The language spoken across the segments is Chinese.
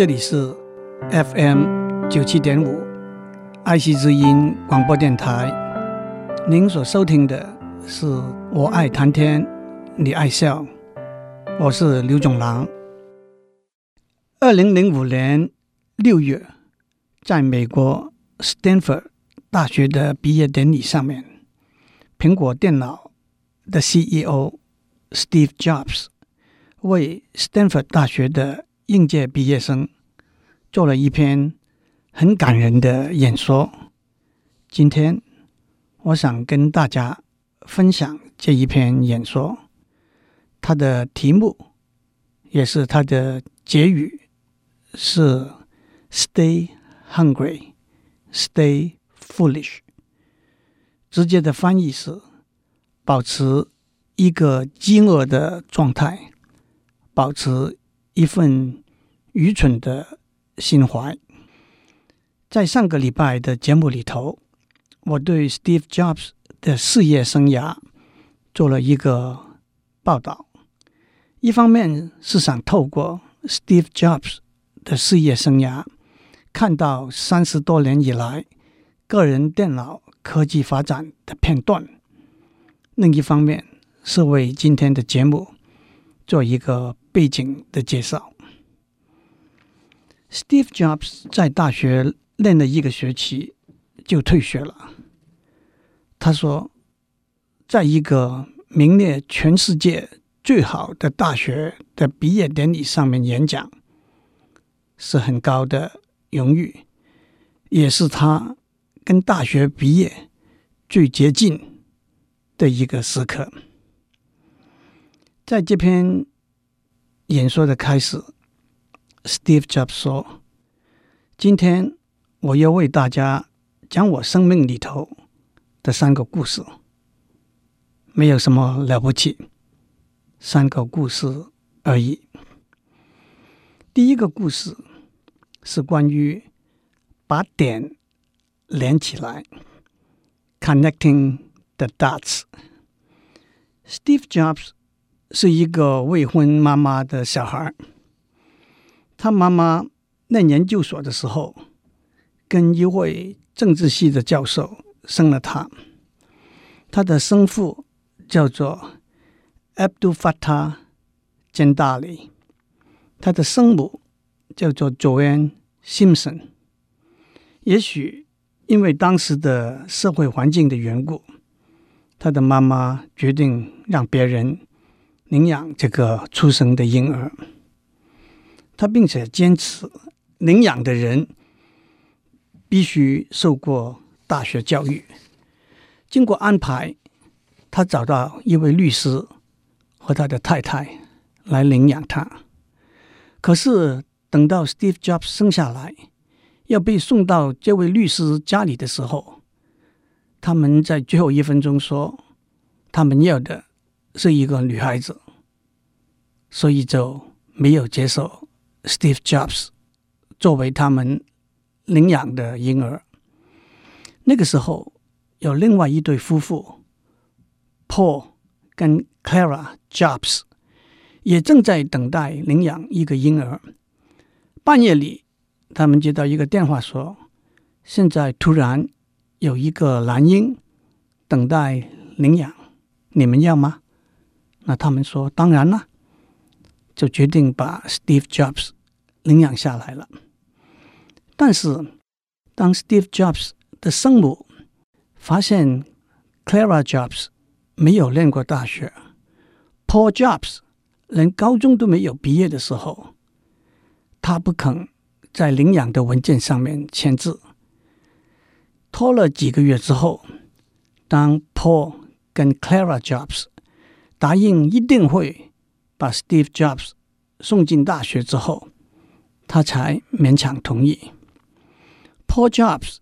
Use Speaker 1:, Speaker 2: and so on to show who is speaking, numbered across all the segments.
Speaker 1: 这里是 FM 九七点五爱惜之音广播电台。您所收听的是《我爱谈天，你爱笑》，我是刘总郎。二零零五年六月，在美国 Stanford 大学的毕业典礼上面，苹果电脑的 CEO Steve Jobs 为 Stanford 大学的应届毕业生做了一篇很感人的演说。今天，我想跟大家分享这一篇演说，它的题目也是它的结语。是 “Stay hungry, stay foolish”。直接的翻译是：保持一个饥饿的状态，保持一份愚蠢的心怀。在上个礼拜的节目里头，我对 Steve Jobs 的事业生涯做了一个报道。一方面是想透过 Steve Jobs 的事业生涯，看到三十多年以来个人电脑科技发展的片段；另一方面是为今天的节目做一个背景的介绍。Steve Jobs 在大学念了一个学期就退学了。他说，在一个名列全世界最好的大学的毕业典礼上面演讲。是很高的荣誉，也是他跟大学毕业最接近的一个时刻。在这篇演说的开始，Steve Jobs 说：“今天我要为大家讲我生命里头的三个故事，没有什么了不起，三个故事而已。第一个故事。”是关于把点连起来，connecting the dots。Steve Jobs 是一个未婚妈妈的小孩，他妈妈念研究所的时候，跟一位政治系的教授生了他。他的生父叫做 Abdul Fatah Jandali，他的生母。叫做 Joanne Simpson。也许因为当时的社会环境的缘故，他的妈妈决定让别人领养这个出生的婴儿。他并且坚持领养的人必须受过大学教育。经过安排，他找到一位律师和他的太太来领养他。可是，等到 Steve Jobs 生下来，要被送到这位律师家里的时候，他们在最后一分钟说，他们要的是一个女孩子，所以就没有接受 Steve Jobs 作为他们领养的婴儿。那个时候，有另外一对夫妇，Paul 跟 Clara Jobs，也正在等待领养一个婴儿。半夜里，他们接到一个电话，说：“现在突然有一个男婴等待领养，你们要吗？”那他们说：“当然了。”就决定把 Steve Jobs 领养下来了。但是，当 Steve Jobs 的生母发现 Clara Jobs 没有念过大学，Paul Jobs 连高中都没有毕业的时候，他不肯在领养的文件上面签字。拖了几个月之后，当 Paul 跟 Clara Jobs 答应一定会把 Steve Jobs 送进大学之后，他才勉强同意。Paul Jobs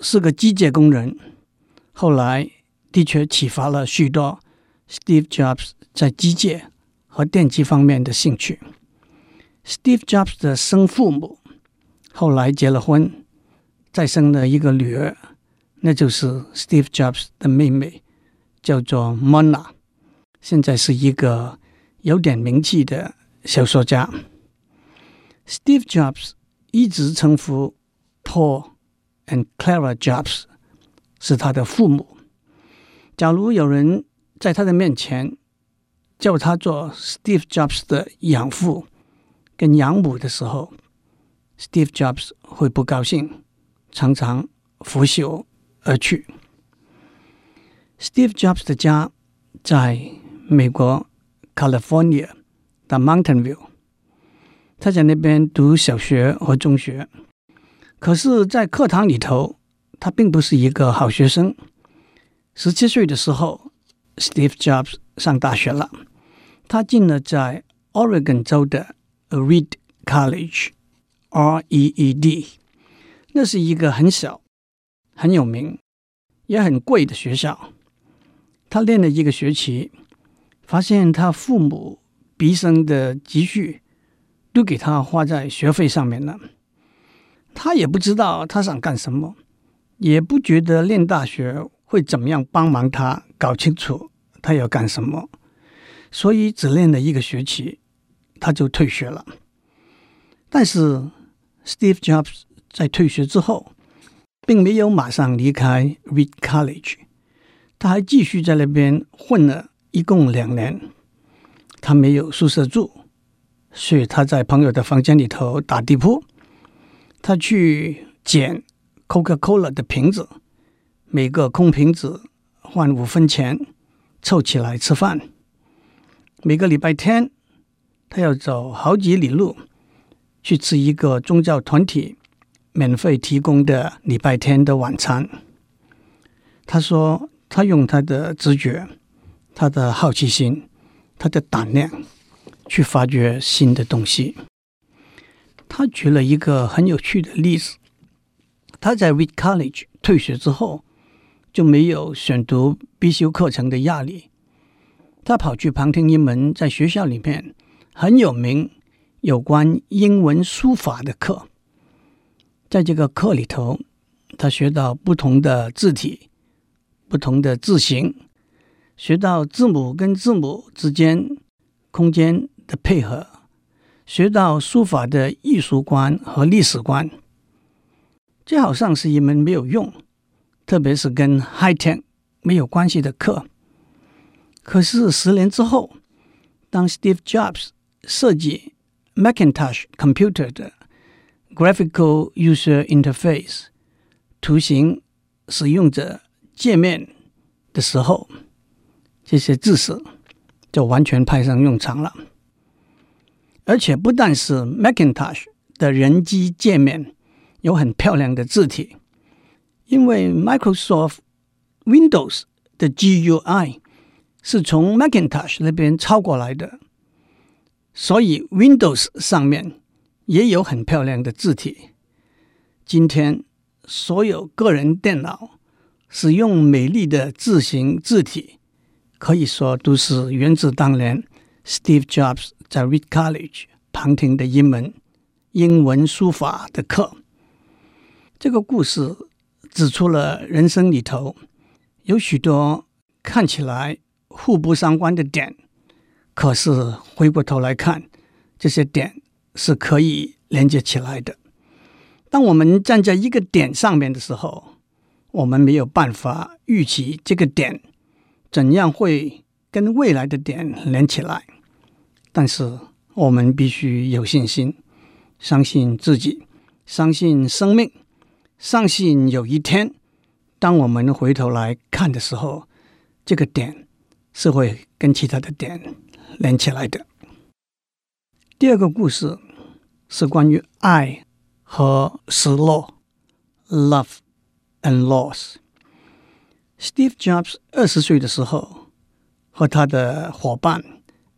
Speaker 1: 是个机械工人，后来的确启发了许多 Steve Jobs 在机械和电机方面的兴趣。Steve Jobs 的生父母后来结了婚，再生了一个女儿，那就是 Steve Jobs 的妹妹，叫做 Mona，现在是一个有点名气的小说家。Steve Jobs 一直称呼 Paul and Clara Jobs 是他的父母。假如有人在他的面前叫他做 Steve Jobs 的养父跟养母的时候，Steve Jobs 会不高兴，常常拂袖而去。Steve Jobs 的家在美国 California 的 Mountain View。他在那边读小学和中学，可是，在课堂里头，他并不是一个好学生。十七岁的时候，Steve Jobs 上大学了，他进了在 Oregon 州的 Reed College（R-E-E-D），那是一个很小、很有名、也很贵的学校。他练了一个学期，发现他父母毕生的积蓄。都给他花在学费上面了，他也不知道他想干什么，也不觉得念大学会怎么样帮忙他搞清楚他要干什么，所以只练了一个学期，他就退学了。但是 Steve Jobs 在退学之后，并没有马上离开 Reed College，他还继续在那边混了一共两年，他没有宿舍住。所以他在朋友的房间里头打地铺，他去捡 Coca-Cola 的瓶子，每个空瓶子换五分钱，凑起来吃饭。每个礼拜天，他要走好几里路去吃一个宗教团体免费提供的礼拜天的晚餐。他说，他用他的直觉、他的好奇心、他的胆量。去发掘新的东西。他举了一个很有趣的例子：他在 Reed College 退学之后，就没有选读必修课程的压力。他跑去旁听一门在学校里面很有名有关英文书法的课。在这个课里头，他学到不同的字体、不同的字形，学到字母跟字母之间空间的配合，学到书法的艺术观和历史观，这好像是一门没有用，特别是跟 high tech 没有关系的课。可是十年之后，当 Steve Jobs 设计 Macintosh computer 的 graphical user interface 图形使用者界面的时候，这些知识就完全派上用场了。而且不但是 Macintosh 的人机界面有很漂亮的字体，因为 Microsoft Windows 的 GUI 是从 Macintosh 那边抄过来的，所以 Windows 上面也有很漂亮的字体。今天所有个人电脑使用美丽的字形字体，可以说都是源自当年 Steve Jobs。在 Reed College 旁听的英文英文书法的课，这个故事指出了人生里头有许多看起来互不相关的点，可是回过头来看，这些点是可以连接起来的。当我们站在一个点上面的时候，我们没有办法预期这个点怎样会跟未来的点连起来。但是我们必须有信心，相信自己，相信生命，相信有一天，当我们回头来看的时候，这个点是会跟其他的点连起来的。第二个故事是关于爱和失落 （love and loss）。Steve Jobs 二十岁的时候，和他的伙伴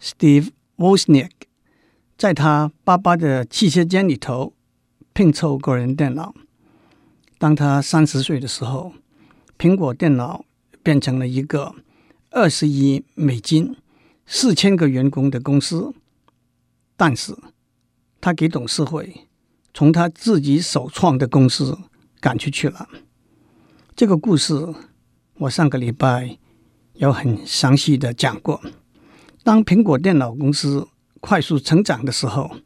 Speaker 1: Steve。Wozniak 在他爸爸的汽车间里头拼凑个人电脑。当他三十岁的时候，苹果电脑变成了一个二十亿美金、四千个员工的公司。但是，他给董事会从他自己首创的公司赶出去了。这个故事我上个礼拜有很详细的讲过。当苹果电脑公司快速成长的时候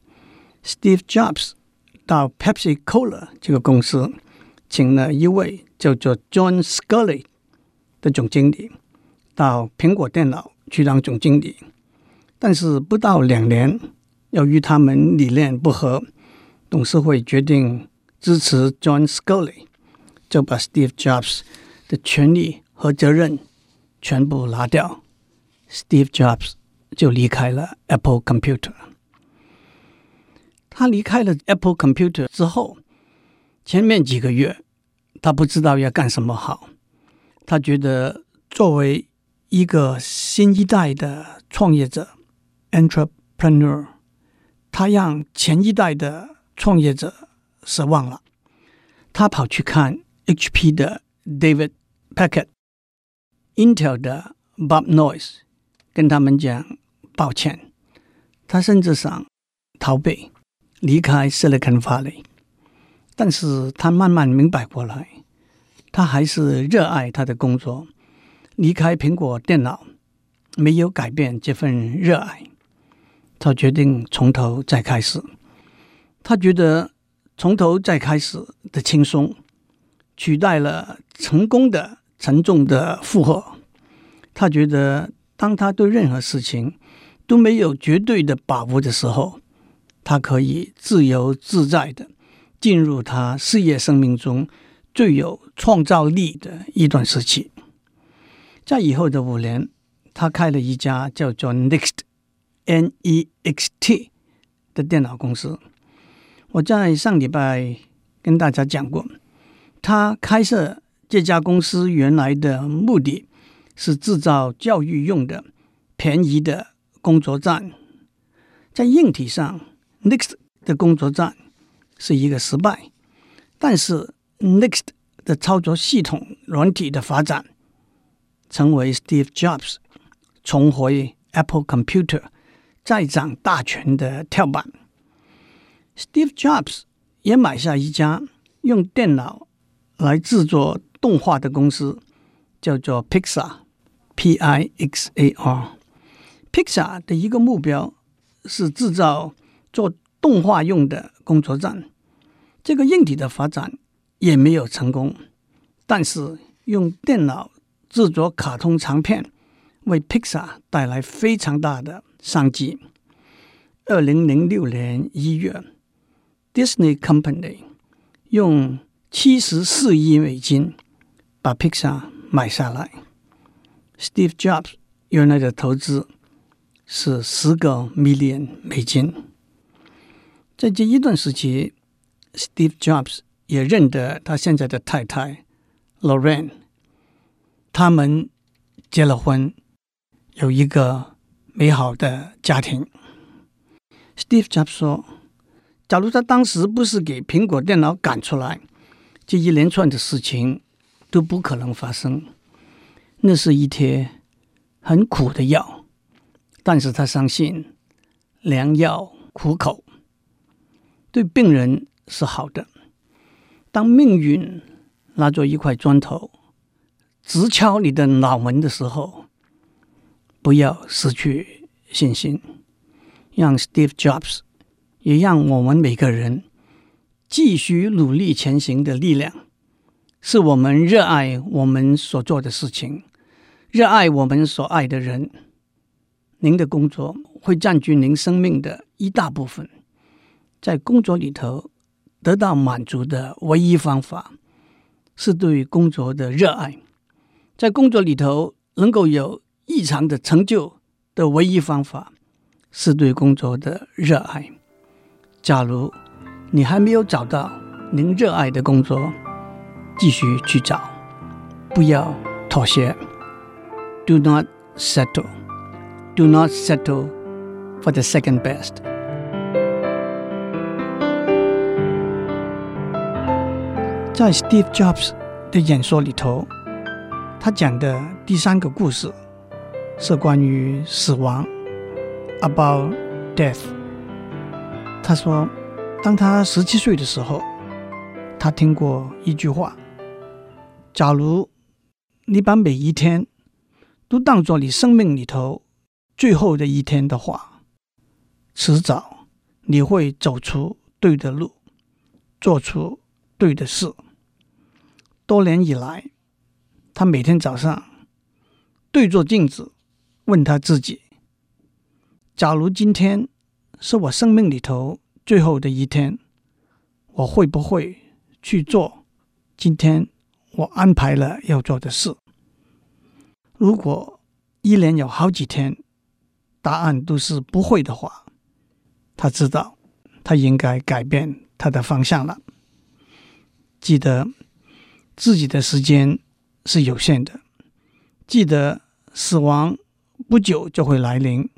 Speaker 1: Steve Jobs 到 Pepsi Cola 这个公司，请了一位叫做 John Scully 的总经理到苹果电脑去当总经理，但是不到两年，由于他们理念不合，董事会决定支持 John Scully，就把 Steve Jobs 的权利和责任全部拿掉，Steve Jobs 就离开了 Apple Computer。他离开了 Apple Computer 之后，前面几个月他不知道要干什么好。他觉得作为一个新一代的创业者 （entrepreneur），他让前一代的创业者失望了。他跑去看 HP 的 David Packard、Intel 的 Bob Noyce，跟他们讲抱歉。他甚至想逃避。离开 Silicon Valley，但是他慢慢明白过来，他还是热爱他的工作。离开苹果电脑没有改变这份热爱，他决定从头再开始。他觉得从头再开始的轻松，取代了成功的沉重的负荷。他觉得，当他对任何事情都没有绝对的把握的时候，他可以自由自在的进入他事业生命中最有创造力的一段时期。在以后的五年，他开了一家叫做 Next（N-E-X-T） 的电脑公司。我在上礼拜跟大家讲过，他开设这家公司原来的目的是制造教育用的便宜的工作站，在硬体上。Next 的工作站是一个失败，但是 Next 的操作系统软体的发展，成为 Steve Jobs 重回 Apple Computer 再掌大权的跳板。Steve Jobs 也买下一家用电脑来制作动画的公司，叫做 Pixar（P-I-X-A-R）。Pixar 的一个目标是制造。做动画用的工作站，这个硬体的发展也没有成功。但是用电脑制作卡通长片，为 Pixar 带来非常大的商机。二零零六年一月，Disney Company 用七十四亿美金把 Pixar 买下来。Steve Jobs 原来的投资是十个 million 美金。在这一段时期，Steve Jobs 也认得他现在的太太 Lorraine，他们结了婚，有一个美好的家庭。Steve Jobs 说：“假如他当时不是给苹果电脑赶出来，这一连串的事情都不可能发生。那是一贴很苦的药，但是他相信良药苦口。”对病人是好的。当命运拿着一块砖头直敲你的脑门的时候，不要失去信心。让 Steve Jobs，也让我们每个人继续努力前行的力量，是我们热爱我们所做的事情，热爱我们所爱的人。您的工作会占据您生命的一大部分。在工作里头得到满足的唯一方法，是对工作的热爱；在工作里头能够有异常的成就的唯一方法，是对工作的热爱。假如你还没有找到您热爱的工作，继续去找，不要妥协。Do not settle. Do not settle for the second best. 在 Steve Jobs 的演说里头，他讲的第三个故事是关于死亡，about death。他说，当他十七岁的时候，他听过一句话：假如你把每一天都当作你生命里头最后的一天的话，迟早你会走出对的路，做出对的事。多年以来，他每天早上对着镜子，问他自己：假如今天是我生命里头最后的一天，我会不会去做今天我安排了要做的事？如果一连有好几天，答案都是不会的话，他知道他应该改变他的方向了。记得。自己的时间是有限的，记得死亡不久就会来临，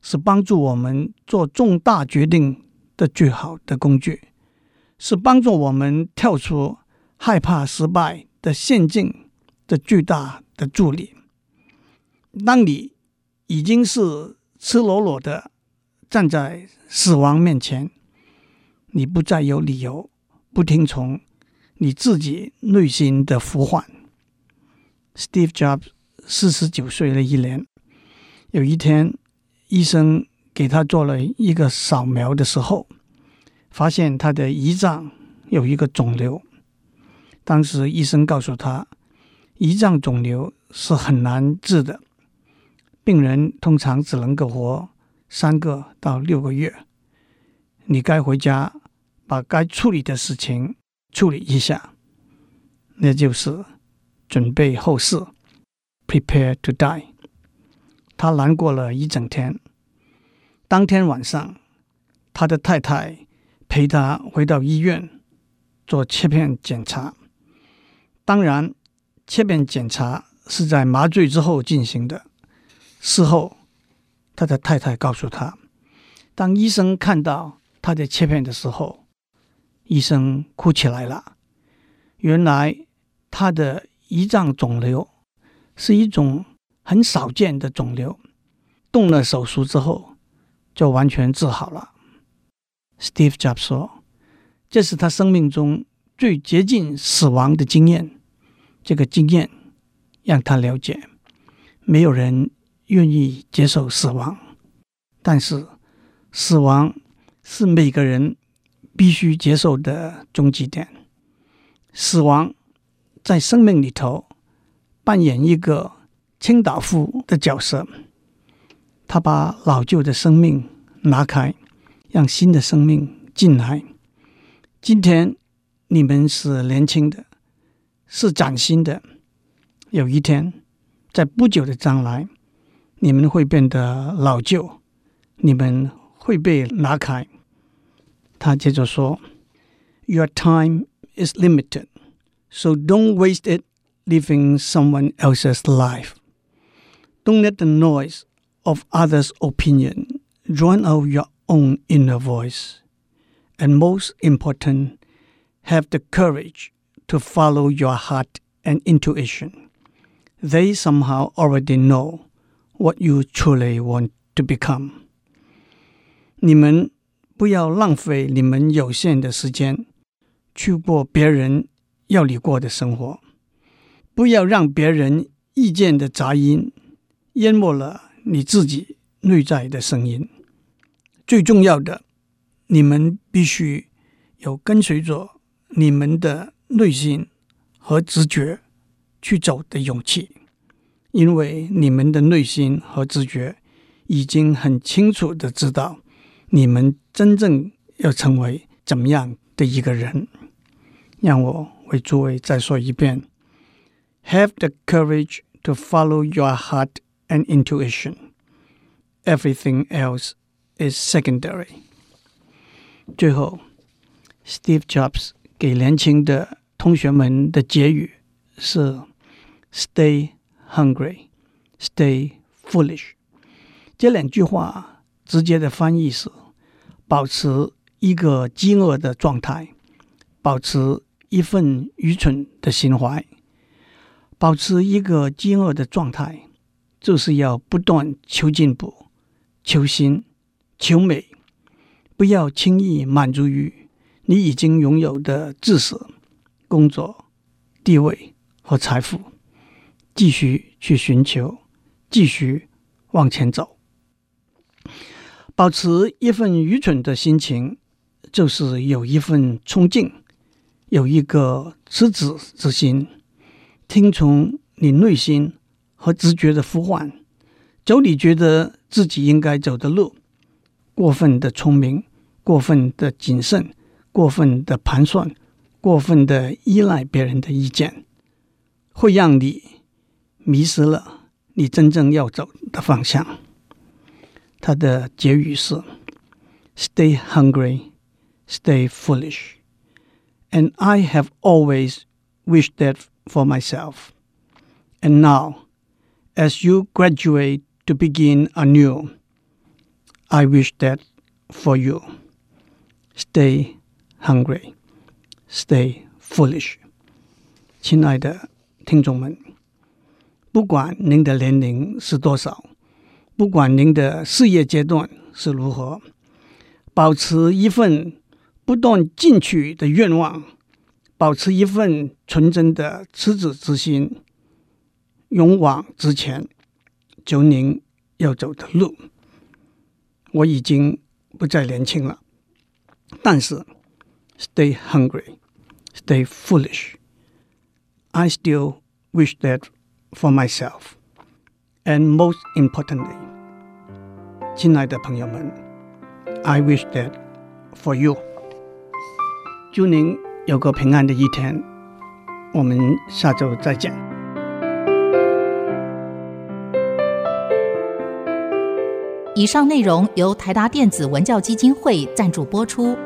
Speaker 1: 是帮助我们做重大决定的最好的工具，是帮助我们跳出害怕失败的陷阱的巨大的助力。当你已经是赤裸裸的站在死亡面前，你不再有理由不听从。你自己内心的呼唤。Steve Jobs 四十九岁的一年，有一天，医生给他做了一个扫描的时候，发现他的胰脏有一个肿瘤。当时医生告诉他，胰脏肿瘤是很难治的，病人通常只能够活三个到六个月。你该回家把该处理的事情。处理一下，那就是准备后事，prepare to die。他难过了一整天。当天晚上，他的太太陪他回到医院做切片检查。当然，切片检查是在麻醉之后进行的。事后，他的太太告诉他，当医生看到他的切片的时候，医生哭起来了。原来他的胰脏肿瘤是一种很少见的肿瘤，动了手术之后就完全治好了。Steve Jobs 说：“这是他生命中最接近死亡的经验。这个经验让他了解，没有人愿意接受死亡，但是死亡是每个人。”必须接受的终极点，死亡在生命里头扮演一个清道夫的角色。他把老旧的生命拿开，让新的生命进来。今天你们是年轻的，是崭新的。有一天，在不久的将来，你们会变得老旧，你们会被拿开。他接着说：“Your time is limited, so don't waste it living someone else's life. Don't let the noise of others' opinion drown out your own inner voice. And most important, have the courage to follow your heart and intuition. They somehow already know what you truly want to become.” 你们。不要浪费你们有限的时间去过别人要你过的生活，不要让别人意见的杂音淹没了你自己内在的声音。最重要的，你们必须有跟随着你们的 内心和直觉去走的勇气，因为你们的内心和直觉已经很清楚的知道。你们真正要成为怎么样的一个人？让我为诸位再说一遍：Have the courage to follow your heart and intuition. Everything else is secondary. 最后，Steve Jobs 给年轻的 同学们的结语是：Stay hungry, stay foolish。这两句话。直接的翻译是：保持一个饥饿的状态，保持一份愚蠢的心怀。保持一个饥饿的状态，就是要不断求进步、求新、求美，不要轻易满足于你已经拥有的知识、工作、地位和财富，继续去寻求，继续往前走。保持一份愚蠢的心情，就是有一份冲劲，有一个赤子之心，听从你内心和直觉的呼唤，走你觉得自己应该走的路。过分的聪明，过分的谨慎，过分的盘算，过分的依赖别人的意见，会让你迷失了你真正要走的方向。他的结语是：“Stay hungry, stay foolish, and I have always wished that for myself. And now, as you graduate to begin anew, I wish that for you. Stay hungry, Stay foolish.” 亲爱的听众们，不管您的年龄是多少。不管您的事业阶段是如何，保持一份不断进取的愿望，保持一份纯真的赤子之心，勇往直前，走您要走的路。我已经不再年轻了，但是，stay hungry, stay foolish. I still wish that for myself. And most importantly，亲爱的朋友们，I wish that for you。祝您有个平安的一天，我们下周再见。
Speaker 2: 以上内容由台达电子文教基金会赞助播出。